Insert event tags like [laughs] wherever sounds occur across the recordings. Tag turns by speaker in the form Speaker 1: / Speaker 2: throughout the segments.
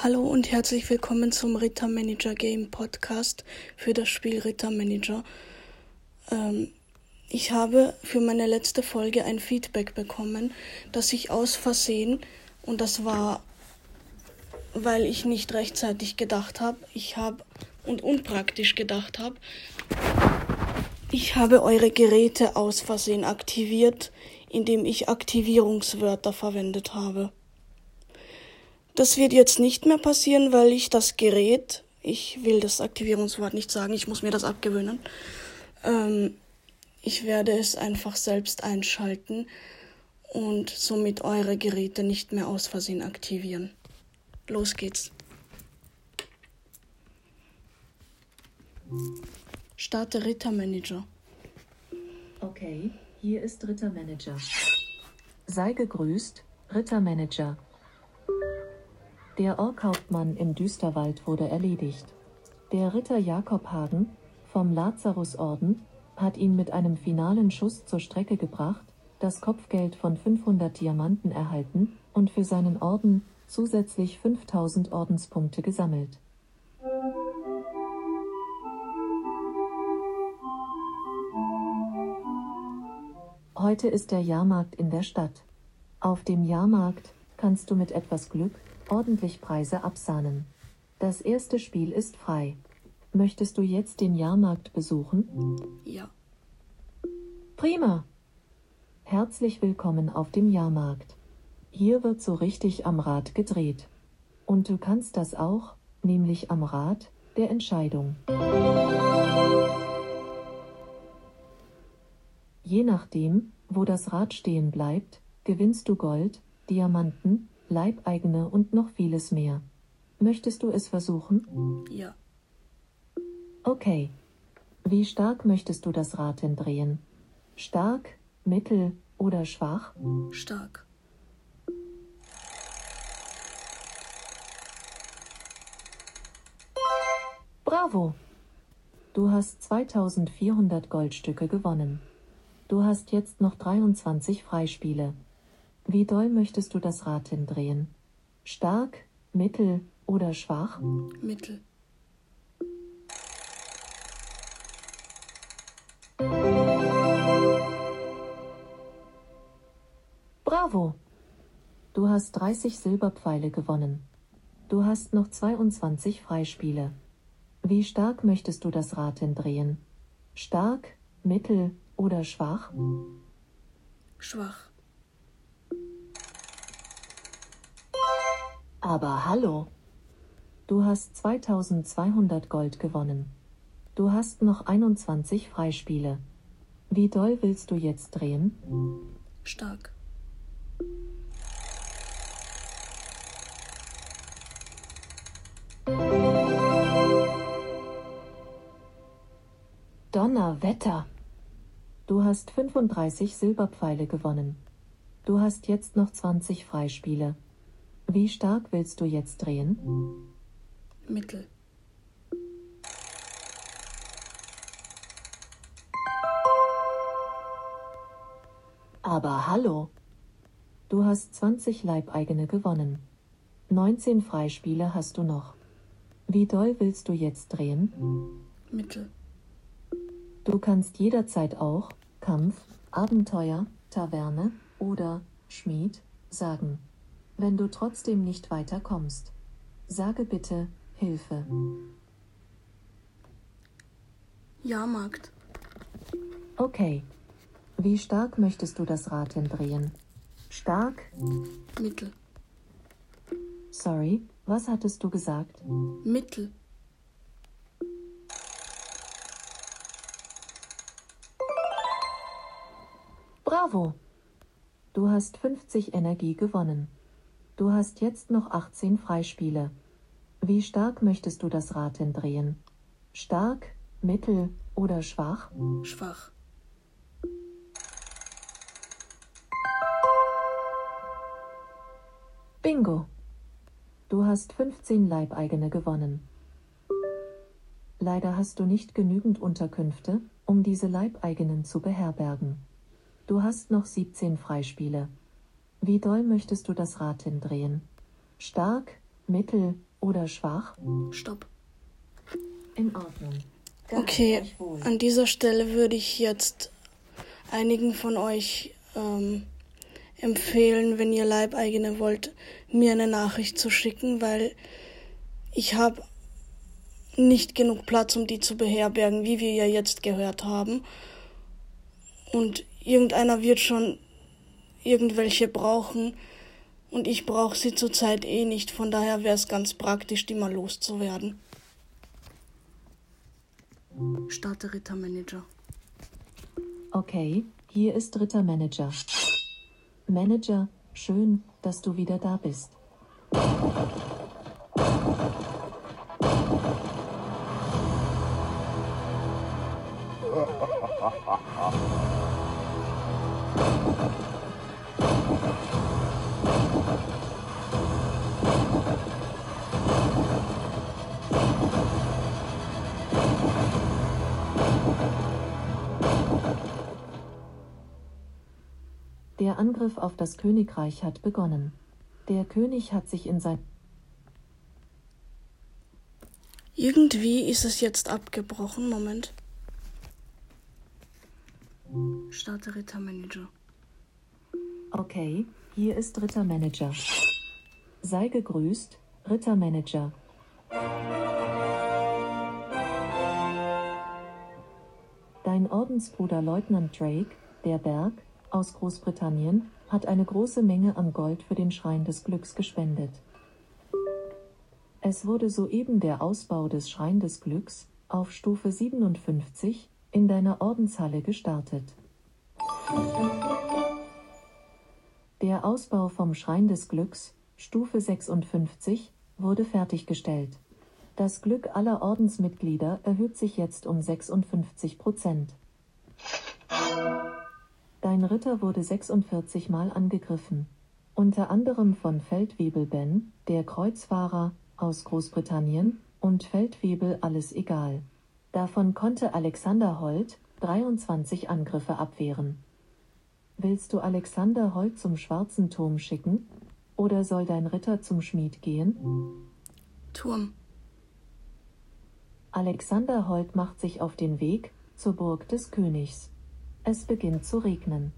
Speaker 1: Hallo und herzlich willkommen zum Ritter Manager Game Podcast für das Spiel Ritter Manager. Ähm, ich habe für meine letzte Folge ein Feedback bekommen, dass ich aus Versehen, und das war, weil ich nicht rechtzeitig gedacht habe, ich habe und unpraktisch gedacht habe, ich habe eure Geräte aus Versehen aktiviert, indem ich Aktivierungswörter verwendet habe. Das wird jetzt nicht mehr passieren, weil ich das Gerät, ich will das Aktivierungswort nicht sagen, ich muss mir das abgewöhnen. Ähm, ich werde es einfach selbst einschalten und somit eure Geräte nicht mehr aus Versehen aktivieren. Los geht's. Starte Rittermanager.
Speaker 2: Okay, hier ist Rittermanager. Sei gegrüßt, Rittermanager. Der Orkhauptmann im Düsterwald wurde erledigt. Der Ritter Jakob Hagen vom Lazarusorden hat ihn mit einem finalen Schuss zur Strecke gebracht, das Kopfgeld von 500 Diamanten erhalten und für seinen Orden zusätzlich 5000 Ordenspunkte gesammelt. Heute ist der Jahrmarkt in der Stadt. Auf dem Jahrmarkt kannst du mit etwas Glück ordentlich Preise absahnen. Das erste Spiel ist frei. Möchtest du jetzt den Jahrmarkt besuchen?
Speaker 1: Ja.
Speaker 2: Prima. Herzlich willkommen auf dem Jahrmarkt. Hier wird so richtig am Rad gedreht. Und du kannst das auch, nämlich am Rad der Entscheidung. Je nachdem, wo das Rad stehen bleibt, gewinnst du Gold, Diamanten, Leibeigene und noch vieles mehr. Möchtest du es versuchen?
Speaker 1: Ja.
Speaker 2: Okay. Wie stark möchtest du das Rad denn drehen? Stark, mittel oder schwach?
Speaker 1: Stark.
Speaker 2: Bravo! Du hast 2400 Goldstücke gewonnen. Du hast jetzt noch 23 Freispiele. Wie doll möchtest du das Rad hindrehen? Stark, mittel oder schwach?
Speaker 1: Mittel.
Speaker 2: Bravo! Du hast 30 Silberpfeile gewonnen. Du hast noch 22 Freispiele. Wie stark möchtest du das Rad hindrehen? Stark, mittel oder schwach?
Speaker 1: Schwach.
Speaker 2: Aber hallo! Du hast 2200 Gold gewonnen. Du hast noch 21 Freispiele. Wie doll willst du jetzt drehen?
Speaker 1: Stark.
Speaker 2: Donnerwetter! Du hast 35 Silberpfeile gewonnen. Du hast jetzt noch 20 Freispiele. Wie stark willst du jetzt drehen?
Speaker 1: Mittel.
Speaker 2: Aber hallo! Du hast 20 Leibeigene gewonnen. 19 Freispiele hast du noch. Wie doll willst du jetzt drehen?
Speaker 1: Mittel.
Speaker 2: Du kannst jederzeit auch Kampf, Abenteuer, Taverne oder Schmied sagen. Wenn du trotzdem nicht weiterkommst, sage bitte Hilfe.
Speaker 1: Jahrmarkt.
Speaker 2: Okay. Wie stark möchtest du das Rad drehen? Stark?
Speaker 1: Mittel.
Speaker 2: Sorry, was hattest du gesagt?
Speaker 1: Mittel.
Speaker 2: Bravo! Du hast 50 Energie gewonnen. Du hast jetzt noch 18 Freispiele. Wie stark möchtest du das Rad drehen? Stark, mittel oder schwach?
Speaker 1: Schwach.
Speaker 2: Bingo! Du hast 15 Leibeigene gewonnen. Leider hast du nicht genügend Unterkünfte, um diese Leibeigenen zu beherbergen. Du hast noch 17 Freispiele. Wie doll möchtest du das Rad hindrehen? Stark, mittel oder schwach?
Speaker 1: Stopp.
Speaker 2: In Ordnung.
Speaker 1: Okay, an dieser Stelle würde ich jetzt einigen von euch ähm, empfehlen, wenn ihr Leibeigene wollt, mir eine Nachricht zu schicken, weil ich habe nicht genug Platz, um die zu beherbergen, wie wir ja jetzt gehört haben. Und irgendeiner wird schon irgendwelche brauchen. Und ich brauche sie zurzeit eh nicht. Von daher wäre es ganz praktisch, die mal loszuwerden. Starte Rittermanager.
Speaker 2: Okay, hier ist Rittermanager. Manager, schön, dass du wieder da bist. [laughs] Der Angriff auf das Königreich hat begonnen. Der König hat sich in sein
Speaker 1: Irgendwie ist es jetzt abgebrochen. Moment. Starte Rittermanager.
Speaker 2: Okay, hier ist Rittermanager. Sei gegrüßt, Rittermanager. Dein Ordensbruder Leutnant Drake, der Berg, aus Großbritannien, hat eine große Menge an Gold für den Schrein des Glücks gespendet. Es wurde soeben der Ausbau des Schrein des Glücks auf Stufe 57 in deiner Ordenshalle gestartet. Der Ausbau vom Schrein des Glücks, Stufe 56, wurde fertiggestellt. Das Glück aller Ordensmitglieder erhöht sich jetzt um 56 Prozent. Dein Ritter wurde 46 Mal angegriffen. Unter anderem von Feldwebel Ben, der Kreuzfahrer, aus Großbritannien, und Feldwebel alles egal. Davon konnte Alexander Holt 23 Angriffe abwehren. Willst du Alexander Holt zum Schwarzen Turm schicken? Oder soll dein Ritter zum Schmied gehen?
Speaker 1: Turm.
Speaker 2: Alexander Holt macht sich auf den Weg zur Burg des Königs. Es beginnt zu regnen.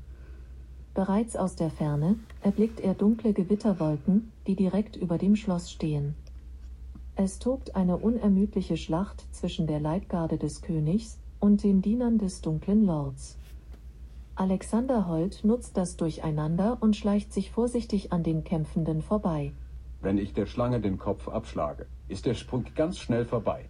Speaker 2: Bereits aus der Ferne erblickt er dunkle Gewitterwolken, die direkt über dem Schloss stehen. Es tobt eine unermüdliche Schlacht zwischen der Leibgarde des Königs und den Dienern des dunklen Lords. Alexander Holt nutzt das Durcheinander und schleicht sich vorsichtig an den Kämpfenden vorbei.
Speaker 3: Wenn ich der Schlange den Kopf abschlage, ist der Sprung ganz schnell vorbei.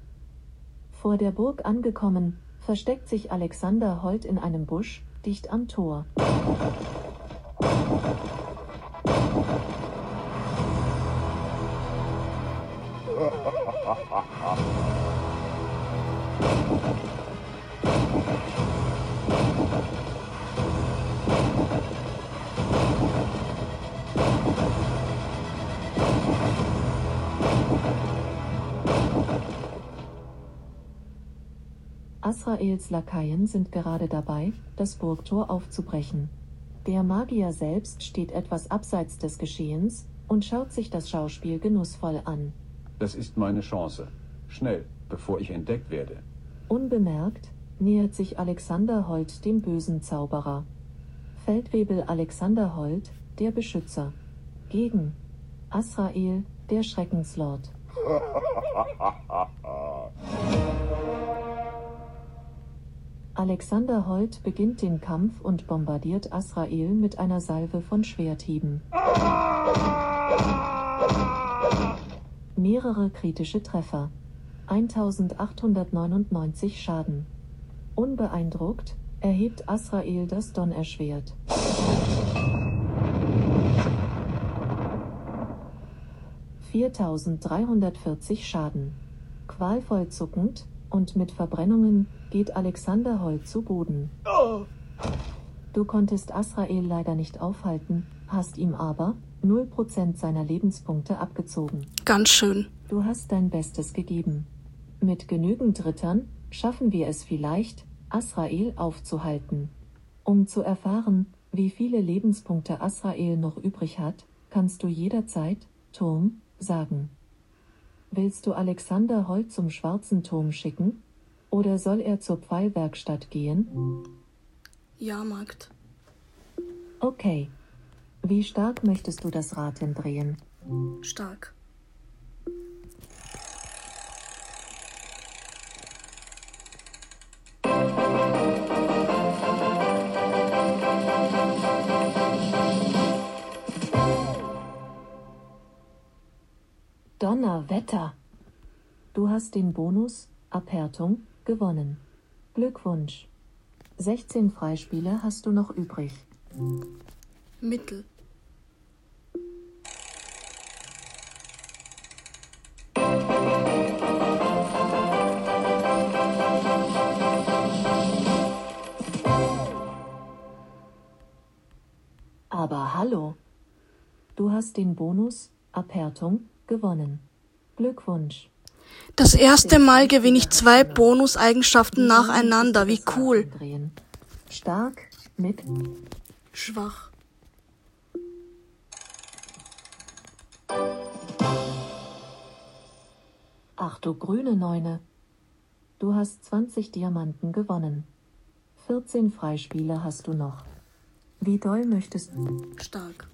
Speaker 2: Vor der Burg angekommen, versteckt sich Alexander Holt in einem Busch, dicht am Tor. [laughs] Asraels Lakaien sind gerade dabei, das Burgtor aufzubrechen. Der Magier selbst steht etwas abseits des Geschehens und schaut sich das Schauspiel genussvoll an.
Speaker 3: Das ist meine Chance. Schnell, bevor ich entdeckt werde.
Speaker 2: Unbemerkt nähert sich Alexander Holt dem bösen Zauberer. Feldwebel Alexander Holt, der Beschützer. Gegen Asrael, der Schreckenslord. [laughs] Alexander Holt beginnt den Kampf und bombardiert Asrael mit einer Salve von Schwerthieben. Mehrere kritische Treffer. 1899 Schaden. Unbeeindruckt erhebt Asrael das Donnerschwert. Viertausenddreihundertvierzig Schaden. Qualvoll zuckend und mit Verbrennungen geht Alexander Holt zu Boden. Du konntest Asrael leider nicht aufhalten, hast ihm aber 0% seiner Lebenspunkte abgezogen.
Speaker 1: Ganz schön.
Speaker 2: Du hast dein Bestes gegeben. Mit genügend Rittern schaffen wir es vielleicht, Asrael aufzuhalten. Um zu erfahren, wie viele Lebenspunkte Asrael noch übrig hat, kannst du jederzeit Turm sagen. Willst du Alexander Holt zum Schwarzen Turm schicken? Oder soll er zur Pfeilwerkstatt gehen?
Speaker 1: Ja, Magd.
Speaker 2: Okay. Wie stark möchtest du das Rad drehen?
Speaker 1: Stark.
Speaker 2: Donnerwetter! Du hast den Bonus Abhärtung gewonnen. Glückwunsch! 16 Freispiele hast du noch übrig.
Speaker 1: Mittel.
Speaker 2: Aber hallo! Du hast den Bonus Abhärtung gewonnen. Glückwunsch!
Speaker 1: Das erste Mal gewinne ich zwei Bonuseigenschaften nacheinander. Wie cool.
Speaker 2: Stark mit
Speaker 1: Schwach.
Speaker 2: Ach du grüne Neune. Du hast 20 Diamanten gewonnen. 14 Freispiele hast du noch. Wie doll möchtest du?
Speaker 1: Stark.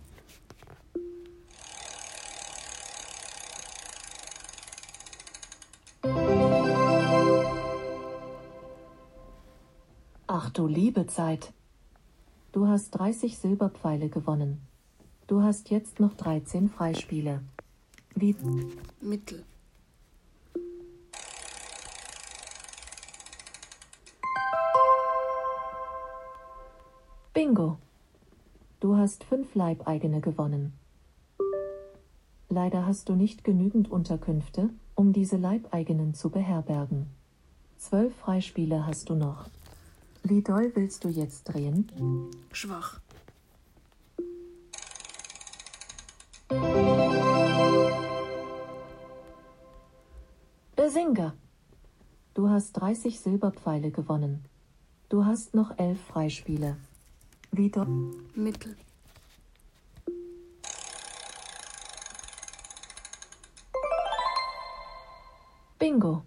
Speaker 2: Ach du liebe Zeit. Du hast 30 Silberpfeile gewonnen. Du hast jetzt noch 13 Freispiele. Wie?
Speaker 1: Mittel.
Speaker 2: Bingo. Du hast fünf Leibeigene gewonnen. Leider hast du nicht genügend Unterkünfte, um diese Leibeigenen zu beherbergen. Zwölf Freispiele hast du noch. Wie doll willst du jetzt drehen?
Speaker 1: Schwach.
Speaker 2: Besinger. Du hast 30 Silberpfeile gewonnen. Du hast noch elf Freispiele. Wie doll?
Speaker 1: Mittel.
Speaker 2: Bingo.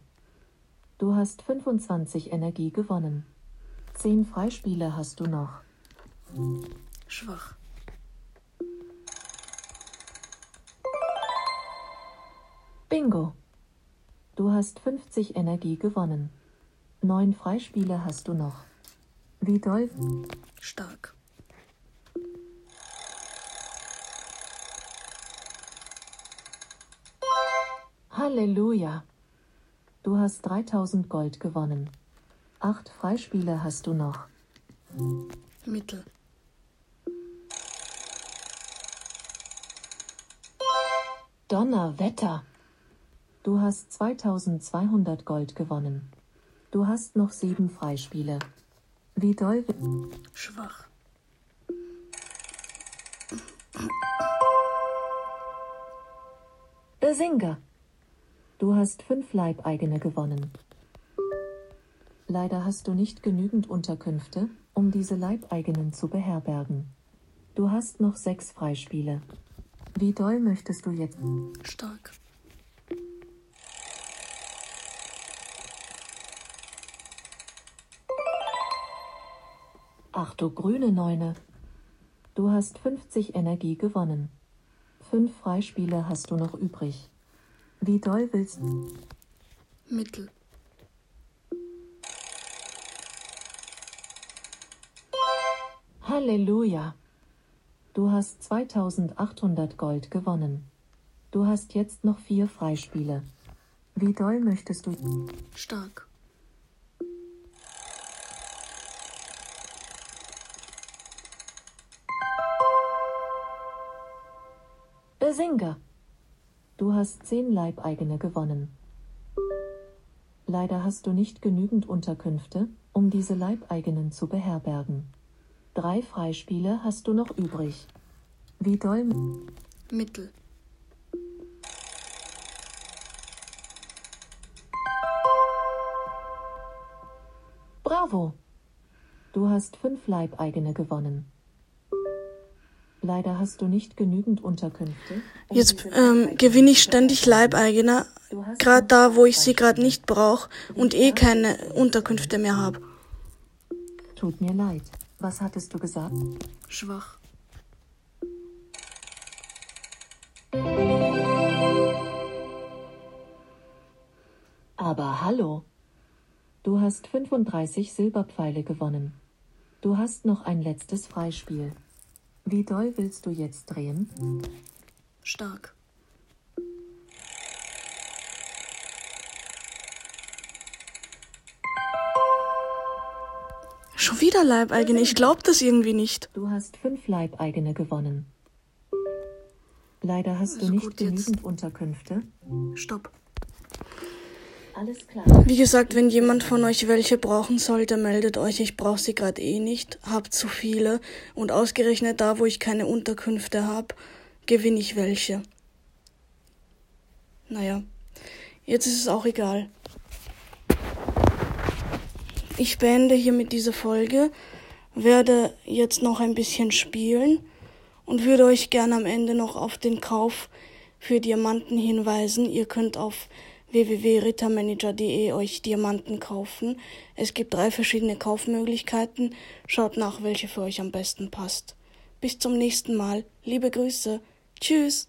Speaker 2: Du hast 25 Energie gewonnen. Zehn Freispiele hast du noch.
Speaker 1: Schwach.
Speaker 2: Bingo. Du hast 50 Energie gewonnen. Neun Freispiele hast du noch. Wie doll?
Speaker 1: Stark.
Speaker 2: Halleluja. Du hast 3000 Gold gewonnen. Acht Freispiele hast du noch.
Speaker 1: Mittel.
Speaker 2: Donnerwetter! Du hast 2200 Gold gewonnen. Du hast noch sieben Freispiele. Wie doll?
Speaker 1: Schwach.
Speaker 2: Besinger! Du hast fünf Leibeigene gewonnen. Leider hast du nicht genügend Unterkünfte, um diese Leibeigenen zu beherbergen. Du hast noch sechs Freispiele. Wie doll möchtest du jetzt?
Speaker 1: Stark.
Speaker 2: Ach du grüne Neune. Du hast 50 Energie gewonnen. Fünf Freispiele hast du noch übrig. Wie doll willst du?
Speaker 1: Mittel.
Speaker 2: Halleluja! Du hast 2800 Gold gewonnen. Du hast jetzt noch vier Freispiele. Wie doll möchtest du?
Speaker 1: Stark.
Speaker 2: Besinger! Du hast zehn Leibeigene gewonnen. Leider hast du nicht genügend Unterkünfte, um diese Leibeigenen zu beherbergen. Drei Freispiele hast du noch übrig. Wie doll?
Speaker 1: Mittel.
Speaker 2: Bravo! Du hast fünf Leibeigene gewonnen. Leider hast du nicht genügend Unterkünfte. um
Speaker 1: Jetzt ähm, gewinne ich ständig
Speaker 2: beherbergen.
Speaker 1: Leibeigene. Gerade da, wo ich sie gerade nicht brauche und eh keine Unterkünfte mehr habe.
Speaker 2: Tut mir leid. Was hattest du gesagt?
Speaker 1: Schwach.
Speaker 2: Aber hallo. Du hast 35 Silberpfeile gewonnen. Du hast noch ein letztes Freispiel. Wie doll willst du jetzt drehen?
Speaker 1: Stark. Schon wieder Leibeigene. Ich glaub das irgendwie nicht.
Speaker 2: Du hast fünf Leibeigene gewonnen. Leider hast du nicht genügend Unterkünfte.
Speaker 1: Stopp. Wie gesagt, wenn jemand von euch welche brauchen sollte, meldet euch. Ich brauche sie gerade eh nicht. Hab zu viele. Und ausgerechnet da, wo ich keine Unterkünfte habe, gewinne ich welche. Naja, jetzt ist es auch egal. Ich beende hiermit diese Folge, werde jetzt noch ein bisschen spielen und würde euch gerne am Ende noch auf den Kauf für Diamanten hinweisen. Ihr könnt auf www.rittermanager.de euch Diamanten kaufen. Es gibt drei verschiedene Kaufmöglichkeiten. Schaut nach, welche für euch am besten passt. Bis zum nächsten Mal. Liebe Grüße. Tschüss.